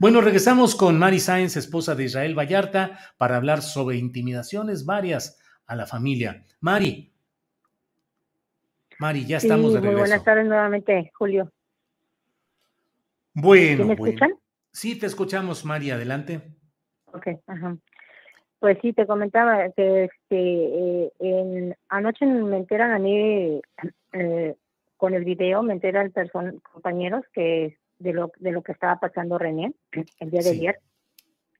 Bueno, regresamos con Mari Sáenz, esposa de Israel Vallarta, para hablar sobre intimidaciones varias a la familia. Mari. Mari, ya estamos de regreso. Muy buenas tardes nuevamente, Julio. Bueno, ¿Me bueno. escuchan? Sí, te escuchamos, Mari, adelante. Ok, ajá. Pues sí, te comentaba que este, eh, en, anoche me enteran a mí eh, con el video, me enteran compañeros que de lo, de lo que estaba pasando René el día de Sí. ayer.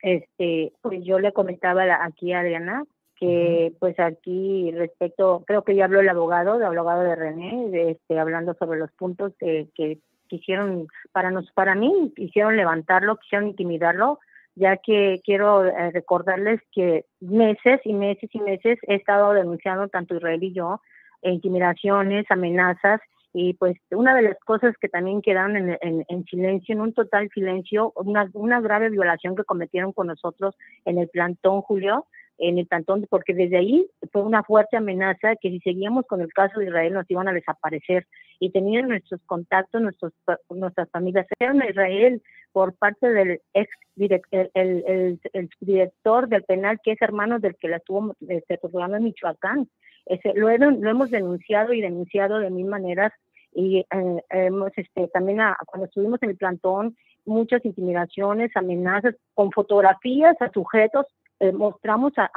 Este, pues yo le comentaba aquí a Adriana que pues aquí respecto, creo que ya habló el abogado, el abogado de René, de, este, hablando sobre los puntos que, que quisieron, para nos, para mí, quisieron levantarlo, quisieron intimidarlo, ya que quiero eh, recordarles que meses y meses y meses he estado denunciando tanto Israel y yo eh, intimidaciones, amenazas y pues una de las cosas que también quedaron en, en, en silencio, en un total silencio, una, una grave violación que cometieron con nosotros en el plantón, Julio, en el plantón, porque desde ahí fue una fuerte amenaza que si seguíamos con el caso de Israel nos iban a desaparecer y tenían nuestros contactos, nuestros, nuestras familias. Eran a Israel por parte del ex direct, el, el, el, director del penal, que es hermano del que la estuvo este, torturando en Michoacán. Ese, lo, lo, hemos denunciado y denunciado de mil maneras y eh, hemos este, también a, cuando estuvimos en el plantón muchas intimidaciones, amenazas con fotografías a sujetos eh, mostramos a,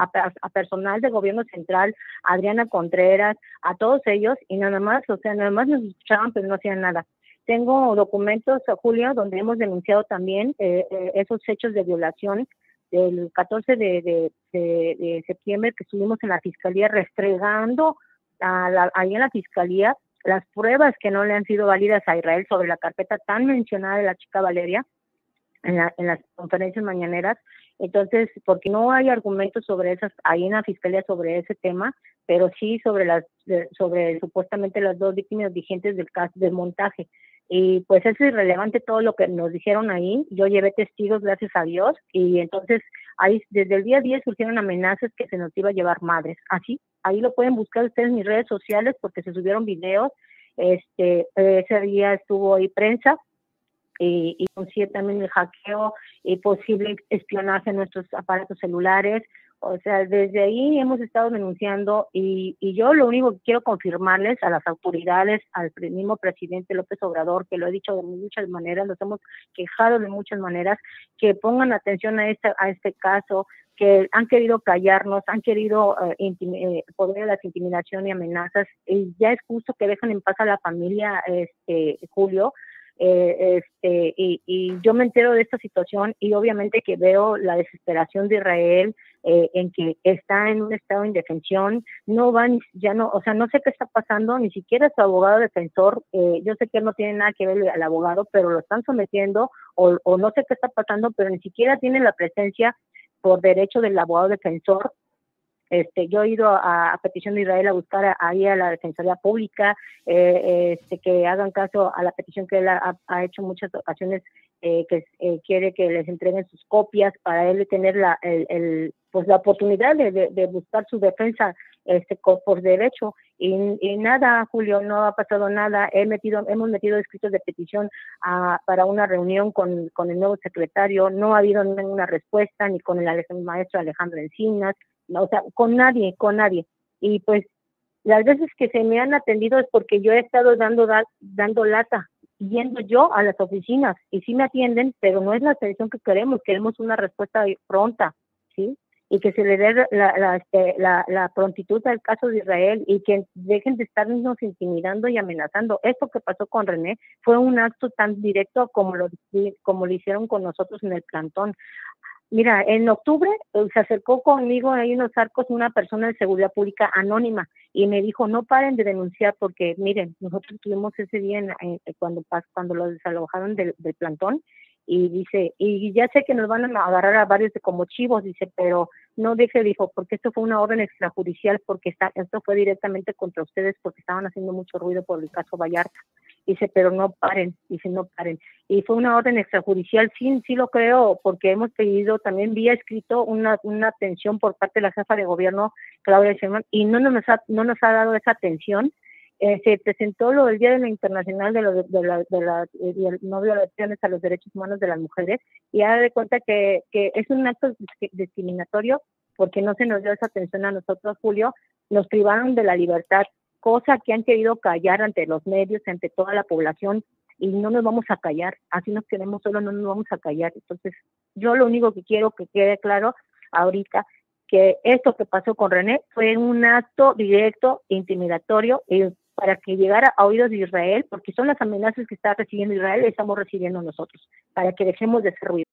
personal del gobierno central, a Adriana Contreras, a todos ellos, y nada más, o sea, nada más nos escuchaban, pero no hacían nada. Tengo documentos, Julio, donde hemos denunciado también eh, eh, esos hechos de violación del 14 de, de, de, de, septiembre que estuvimos en la fiscalía restregando a la, ahí en la fiscalía las pruebas que no le han sido válidas a Israel sobre la carpeta tan mencionada de la chica Valeria en, la, en las conferencias mañaneras. Entonces, porque no hay argumentos sobre esas, ahí en la fiscalía sobre ese tema, pero sí sobre las, sobre supuestamente las dos víctimas vigentes del caso del montaje. Y pues es irrelevante todo lo que nos dijeron ahí. Yo llevé testigos, gracias a Dios, y entonces ahí desde el día 10 surgieron amenazas que se nos iba a llevar madres. Así, ahí lo pueden buscar ustedes en mis redes sociales porque se subieron videos. Este, ese día estuvo ahí prensa y, y también el hackeo y posible espionaje en nuestros aparatos celulares. O sea, desde ahí hemos estado denunciando y, y, yo lo único que quiero confirmarles a las autoridades, al mismo presidente López Obrador, que lo he dicho de muchas maneras, los hemos quejado de muchas maneras, que pongan atención a este, a este caso, que han querido callarnos, han querido eh, eh, poder las intimidación y amenazas, y ya es justo que dejen en paz a la familia, este Julio, eh, este, y, y, yo me entero de esta situación y obviamente que veo la desesperación de Israel eh, en que está en un estado de indefensión, no van, ya no, o sea, no sé qué está pasando, ni siquiera su abogado defensor, eh, yo sé que él no tiene nada que ver al abogado, pero lo están sometiendo o, o no sé qué está pasando, pero ni siquiera tiene la presencia por derecho del abogado defensor este, yo he ido a, a, petición de Israel a buscar a, ahí a la Defensoría Pública eh, este, que hagan caso a la petición que él ha, ha hecho muchas ocasiones, eh, que eh, quiere que les entreguen sus copias para él tener la, el, el, pues la oportunidad de, buscar su defensa este por derecho. Y, nada Julio no ha pasado nada. He metido hemos metido escritos de petición para una reunión con, el nuevo secretario. No ha habido ninguna respuesta ni con el, maestro Alejandro Encinas o sea con nadie con nadie y pues las veces que se me han atendido es porque yo he estado dando dando lata yendo yo a las oficinas y sí me atienden, pero no es la atención que queremos, queremos una respuesta pronta, ¿sí? Y que se le dé la, este, la, la, prontitud al caso de Israel y que dejen de estarnos intimidando y amenazando. Esto que pasó con René fue un acto tan directo como lo, como lo hicieron con nosotros en el plantón. Mira, en octubre eh, se acercó conmigo ahí unos arcos una persona de seguridad pública anónima y me dijo no paren de denunciar porque miren nosotros tuvimos ese día en, cuando cuando lo desalojaron del, del plantón y dice, y ya sé que nos van a agarrar a varios de como chivos, dice, pero no deje, dijo, porque esto fue una orden extrajudicial, porque está, esto fue directamente contra ustedes porque estaban haciendo mucho ruido por el caso Vallarta. Dice, pero no paren, dice, no paren. Y fue una orden extrajudicial, sí, sí lo creo, porque hemos pedido también vía escrito una, una atención por parte de la jefa de gobierno, Claudia Sheinbaum, y no nos ha, no nos ha dado esa atención eh, se presentó lo del Día de la Internacional de, lo, de, de la de no violaciones a los derechos humanos de las mujeres y ha de cuenta que, que es un acto discriminatorio porque no se nos dio esa atención a nosotros, Julio, nos privaron de la libertad, cosa que han querido callar ante los medios, ante toda la población y no nos vamos a callar, así nos queremos solo, no nos vamos a callar. Entonces, yo lo único que quiero que quede claro ahorita que esto que pasó con René fue un acto directo, intimidatorio, y para que llegara a oídos de Israel, porque son las amenazas que está recibiendo Israel y estamos recibiendo nosotros, para que dejemos de hacer ruido.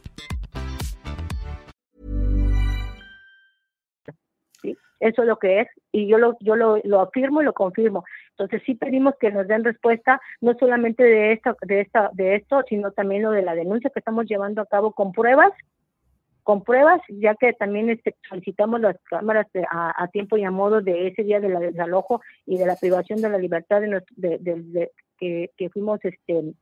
Eso es lo que es y yo lo yo lo, lo afirmo y lo confirmo. Entonces sí pedimos que nos den respuesta no solamente de esta de esta de esto, sino también lo de la denuncia que estamos llevando a cabo con pruebas con pruebas, ya que también este, solicitamos las cámaras a, tiempo y a modo de ese día del desalojo y de la privación de la libertad de, de, que, que, fuimos este,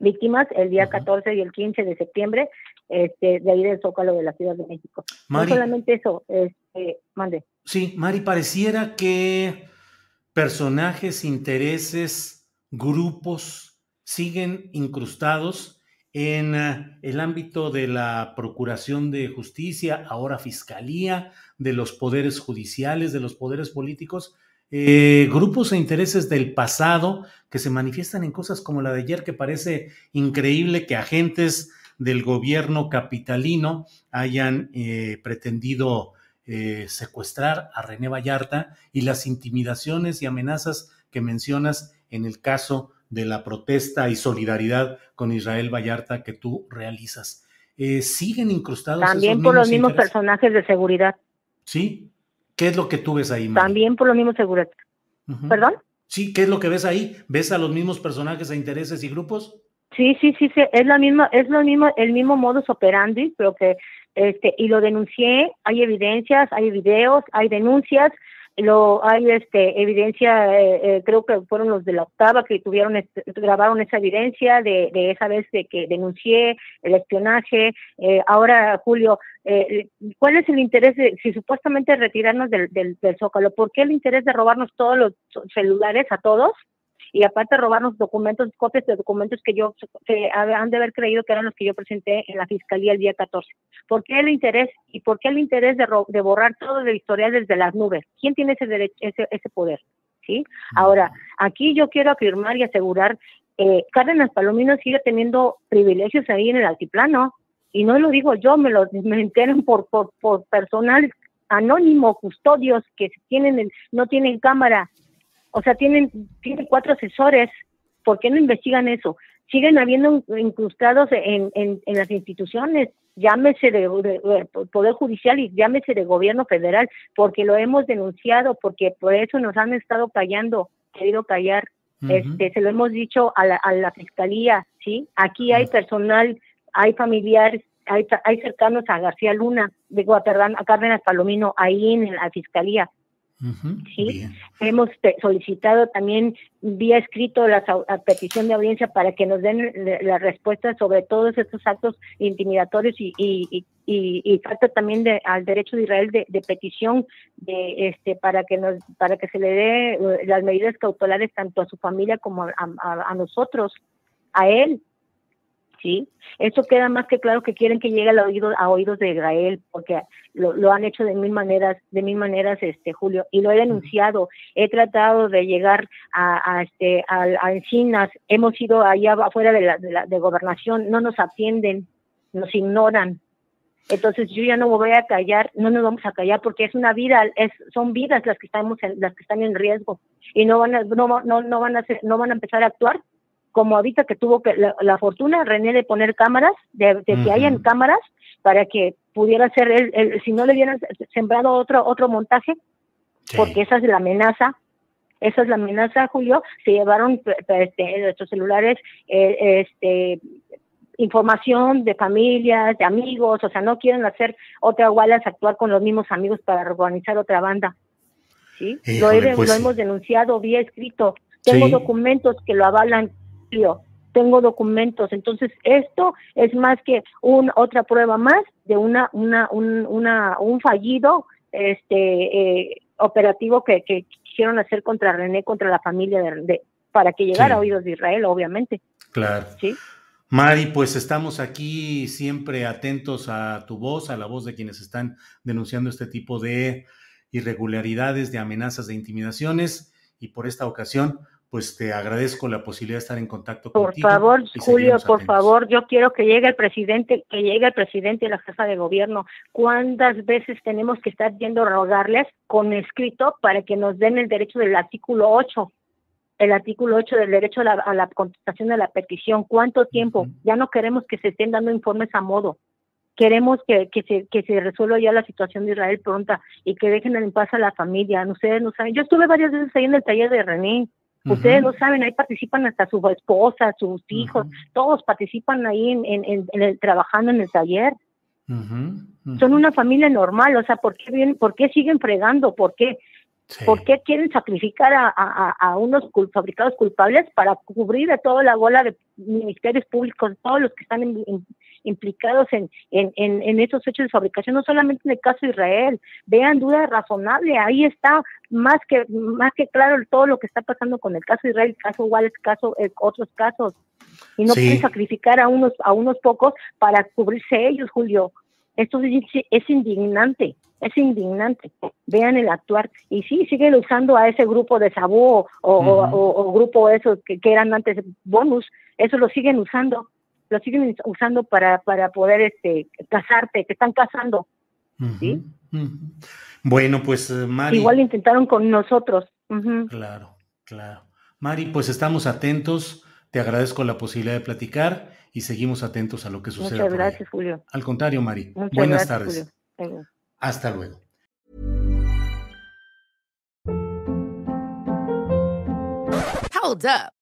víctimas el día 14 y el 15 de septiembre este, de ahí del Zócalo de la Ciudad de México. no solamente eso, este, mande. Sí, Mari, pareciera que personajes, intereses, grupos siguen incrustados en eh, el ámbito de la Procuración de Justicia, ahora Fiscalía, de los poderes judiciales, de los poderes políticos, eh, grupos e intereses del pasado que se manifiestan en cosas como la de ayer, que parece increíble que agentes del gobierno capitalino hayan eh, pretendido eh, secuestrar a René Vallarta y las intimidaciones y amenazas que mencionas en el caso de la protesta y solidaridad con Israel Vallarta que tú realizas. siguen incrustados. También por los mismos personajes de seguridad. Sí, ¿Qué es lo que tú ves ahí? También por lo mismo seguridad. ¿Perdón? Sí, ¿qué es lo que ves ahí? ¿Ves a los mismos personajes e intereses y grupos? Sí, sí, sí, sí, es lo mismo, es lo mismo, el mismo modus operandi, pero que, este, y lo denuncié, hay evidencias, hay videos, hay denuncias, lo hay este evidencia eh, eh, creo que fueron los de la octava que tuvieron grabaron esa evidencia de, de esa vez de que denuncié el espionaje eh, ahora Julio cuál es el interés de si supuestamente retirarnos del, del, del zócalo por qué el interés de robarnos todos los celulares a todos y aparte robarnos documentos, copias de documentos que yo, que han de haber creído que eran los que yo presenté en la fiscalía el día 14. ¿Por qué el interés y por qué el interés de, de borrar todo el historial desde las nubes? ¿Quién tiene ese derecho, ese, ese poder? ¿Sí? Ahora, aquí yo quiero afirmar y asegurar, eh, Cárdenas Palomino sigue teniendo privilegios ahí en el altiplano, y no lo digo yo, me lo me enteran por, por, por personal anónimo, custodios que tienen no tienen cámara, o sea, tienen, tienen cuatro asesores, ¿por qué no investigan eso? Siguen habiendo incrustados en, en, las instituciones, llámese de, Poder Judicial y llámese de Gobierno Federal, porque lo hemos denunciado, porque por eso nos han estado callando, querido callar. este, se lo hemos dicho a la, a la Fiscalía, ¿sí? Aquí hay personal, hay familiares hay, hay cercanos a García Luna, digo, a, perdón, a Cárdenas Palomino, ahí en la fiscalía. Sí, hemos solicitado también vía escrito la, petición de audiencia para que nos den la respuesta sobre todos estos actos intimidatorios y, y, y, y falta también de, al derecho de Israel de, petición de este para que nos para que se le dé eh, las medidas cautelares tanto a su familia como a, a nosotros a él ¿sí? Eso queda más que claro que quieren que llegue al oído, a oídos de Israel, porque lo, han hecho de mil maneras, de mil maneras, este Julio, y lo he denunciado. He tratado de llegar a, a este a, Encinas, hemos ido allá afuera de la, de la de gobernación, no nos atienden, nos ignoran. Entonces yo ya no me voy a callar, no nos vamos a callar porque es una vida, es, son vidas las que estamos las que están en riesgo y no van a no, no, no van a no van a empezar a actuar como ahorita que tuvo que la, fortuna René de poner cámaras, de, que hayan cámaras para que pudiera ser él, si no le hubieran sembrado otro otro montaje, porque esa es la amenaza, esa es la amenaza, Julio, se llevaron este, nuestros celulares, eh, este información de familias, de amigos, o sea, no quieren hacer otra Wallace, actuar con los mismos amigos para organizar otra banda. ¿sí? lo, pues hemos denunciado vía escrito. Tengo documentos que lo avalan tengo documentos. Entonces, esto es más que un, otra prueba más de una, una, un, una, un fallido este, eh, operativo que, que, quisieron hacer contra René, contra la familia de, para que llegara a oídos de Israel, obviamente. Claro. ¿Sí? Mari, pues estamos aquí siempre atentos a tu voz, a la voz de quienes están denunciando este tipo de irregularidades, de amenazas, de intimidaciones. Y por esta ocasión, pues te agradezco la posibilidad de estar en contacto por contigo. Por favor, Julio, por favor, yo quiero que llegue el presidente, que llegue el presidente y la jefa de gobierno. ¿Cuántas veces tenemos que estar yendo a rogarles con escrito para que nos den el derecho del artículo 8? El artículo 8 del derecho a la, contestación de la petición. ¿Cuánto tiempo? Ya no queremos que se estén dando informes a modo. Queremos que, que, se, que se resuelva ya la situación de Israel pronta y que dejen en paz a la familia. Ustedes no saben. Yo estuve varias veces ahí en el taller de René Ustedes lo saben, ahí participan hasta sus esposas, sus hijos, todos participan ahí en, en, en, trabajando en el taller. Son una familia normal, o sea, ¿por qué, vienen, ¿por qué siguen fregando? ¿Por qué? ¿Por qué quieren sacrificar a, a, a unos fabricados culpables para cubrir a toda la bola de ministerios públicos, todos los que están implicados en, en, en, en, esos hechos de fabricación, no solamente en el caso de Israel? Vean duda razonable, ahí está más que más que claro todo lo que está pasando con el caso de Israel, el caso igual, caso, eh, otros casos. Y no quieren sacrificar a unos, a unos pocos para cubrirse ellos, Julio. Esto es, indignante, es indignante. Vean el actuar. Y sí, siguen usando a ese grupo de Sabú o, grupo esos que, eran antes bonus, eso lo siguen usando, lo siguen usando para, para poder este, casarte, que están casando. ¿sí? Bueno, pues eh, Mari. Igual intentaron con nosotros. Claro, claro. Mari, pues estamos atentos. Te agradezco la posibilidad de platicar y seguimos atentos a lo que sucede. Muchas gracias, Julio. Al contrario, Mari. Buenas tardes. Hasta luego. Hold up.